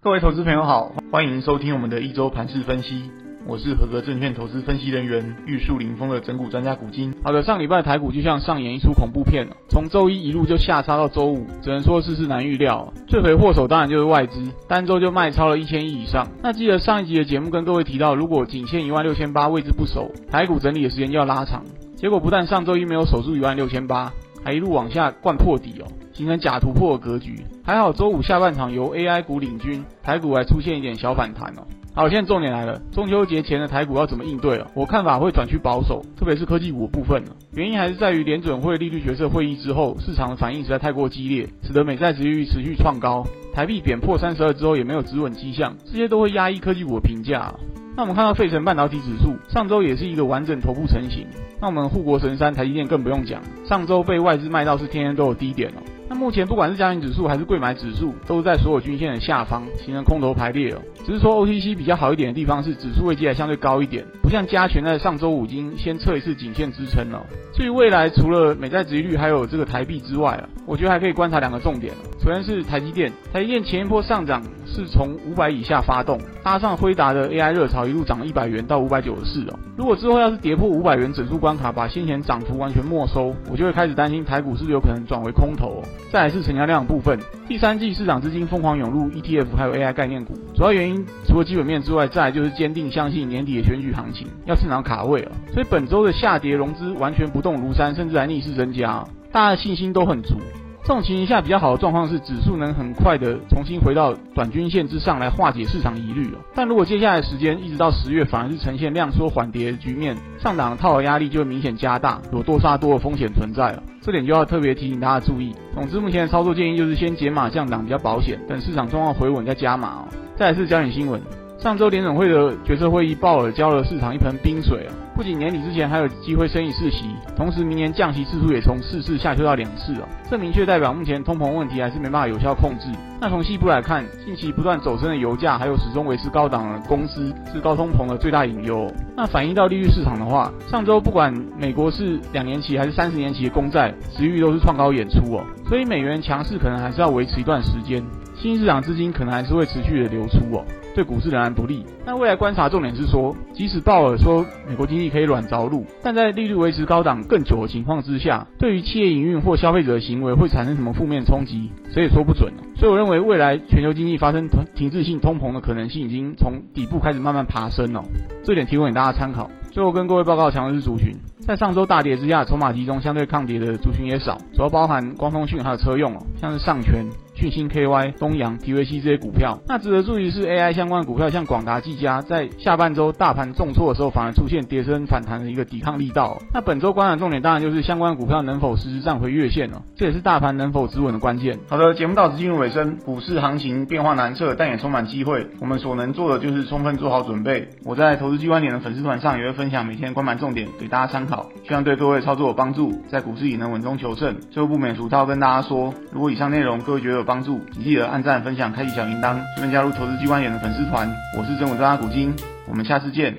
各位投资朋友好，欢迎收听我们的一周盘市分析。我是合格证券投资分析人员玉树临风的整股专家古今。好的，上礼拜台股就像上演一出恐怖片，从周一一路就下杀到周五，只能说世事难预料。罪魁祸首当然就是外资，单周就卖超了一千亿以上。那记得上一集的节目跟各位提到，如果仅限一万六千八位置不守，台股整理的时间就要拉长。结果不但上周一没有守住一万六千八，还一路往下灌破底哦，形成假突破的格局。还好周五下半场由 AI 股领军，台股还出现一点小反弹哦。好，现在重点来了，中秋节前的台股要怎么应对了？我看法会转趋保守，特别是科技股的部分了。原因还是在于联准会利率决策会议之后，市场的反应实在太过激烈，使得美债殖利率持续创高，台币贬破三十二之后也没有止稳迹象，这些都会压抑科技股的评价。那我们看到费城半导体指数上周也是一个完整头部成型，那我们护国神山台积电更不用讲，上周被外资卖到是天天都有低点哦。那目前不管是加权指数还是贵买指数，都是在所有均线的下方形成空头排列哦。只是说 OTC 比较好一点的地方是指数位阶还相对高一点，不像加权在上周五已经先测一次颈线支撑了。至于未来除了美债值利率还有这个台币之外啊，我觉得还可以观察两个重点。首先是台积电，台积电前一波上涨是从五百以下发动，搭上辉达的 AI 热潮，一路涨了一百元到五百九十四哦。如果之后要是跌破五百元整数关卡，把先前涨幅完全没收，我就会开始担心台股是不是有可能转为空头。再来是成交量部分，第三季市场资金疯狂涌入 ETF 还有 AI 概念股，主要原因除了基本面之外，再来就是坚定相信年底的选举行情要市场卡位哦。所以本周的下跌融资完全不动如山，甚至还逆势增加，大家的信心都很足。这种情形下比较好的状况是指数能很快的重新回到短均线之上来化解市场疑虑哦。但如果接下来时间一直到十月反而是呈现量缩缓跌的局面，上档的套牢压力就会明显加大，有多杀多的风险存在了。这点就要特别提醒大家注意。总之，目前的操作建议就是先减码降档比较保险，等市场状况回稳再加码哦。再来是焦点新闻。上周联总会的决策会议，鲍尔浇了市场一盆冰水啊！不仅年底之前还有机会升一次息，同时明年降息次数也从四次下修到两次啊！这明确代表目前通膨问题还是没办法有效控制。那从细部来看，近期不断走升的油价，还有始终维持高档的公司，是高通膨的最大隐忧。那反映到利率市场的话，上周不管美国是两年期还是三十年期的公债，殖率都是创高演出哦。所以美元强势可能还是要维持一段时间，新兴市场资金可能还是会持续的流出哦。对股市仍然不利。那未来观察重点是说，即使鲍尔说美国经济可以软着陆，但在利率维持高档更久的情况之下，对于企业营运或消费者的行为会产生什么负面冲击，谁也说不准。所以我认为，未来全球经济发生停滞性通膨的可能性已经从底部开始慢慢爬升了。这点提供给大家参考。最后跟各位报告强势族群，在上周大跌之下，筹码集中，相对抗跌的族群也少，主要包含光通讯还有车用哦，像是上诠。讯芯 KY、东阳、TVC 这些股票，那值得注意是 AI 相关股票，像广达、技嘉，在下半周大盘重挫的时候，反而出现跌升反弹的一个抵抗力道。那本周观察重点当然就是相关股票能否实时站回月线哦，这也是大盘能否止稳的关键。好的，节目到此进入尾声，股市行情变化难测，但也充满机会。我们所能做的就是充分做好准备。我在投资机关点的粉丝团上也会分享每天关盘重点给大家参考，希望对各位操作有帮助，在股市里能稳中求胜。最后不免俗套跟大家说，如果以上内容各位觉得帮助，记得。按赞、分享、开启小铃铛，顺便加入投资机关员的粉丝团。我是真武专家古今，我们下次见。